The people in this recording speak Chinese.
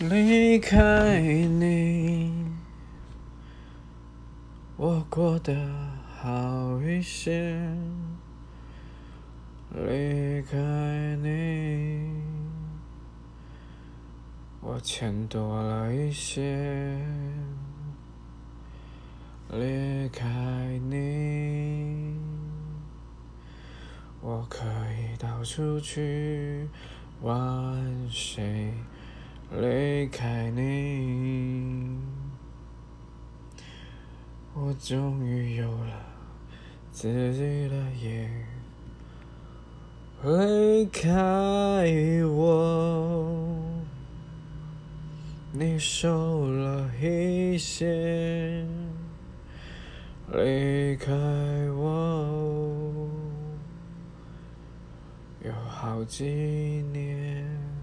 离开你，我过得好一些。离开你，我钱多了一些。离开你，我可以到处去玩水。离开你，我终于有了自己的夜。离开我，你瘦了一些。离开我，有好几年。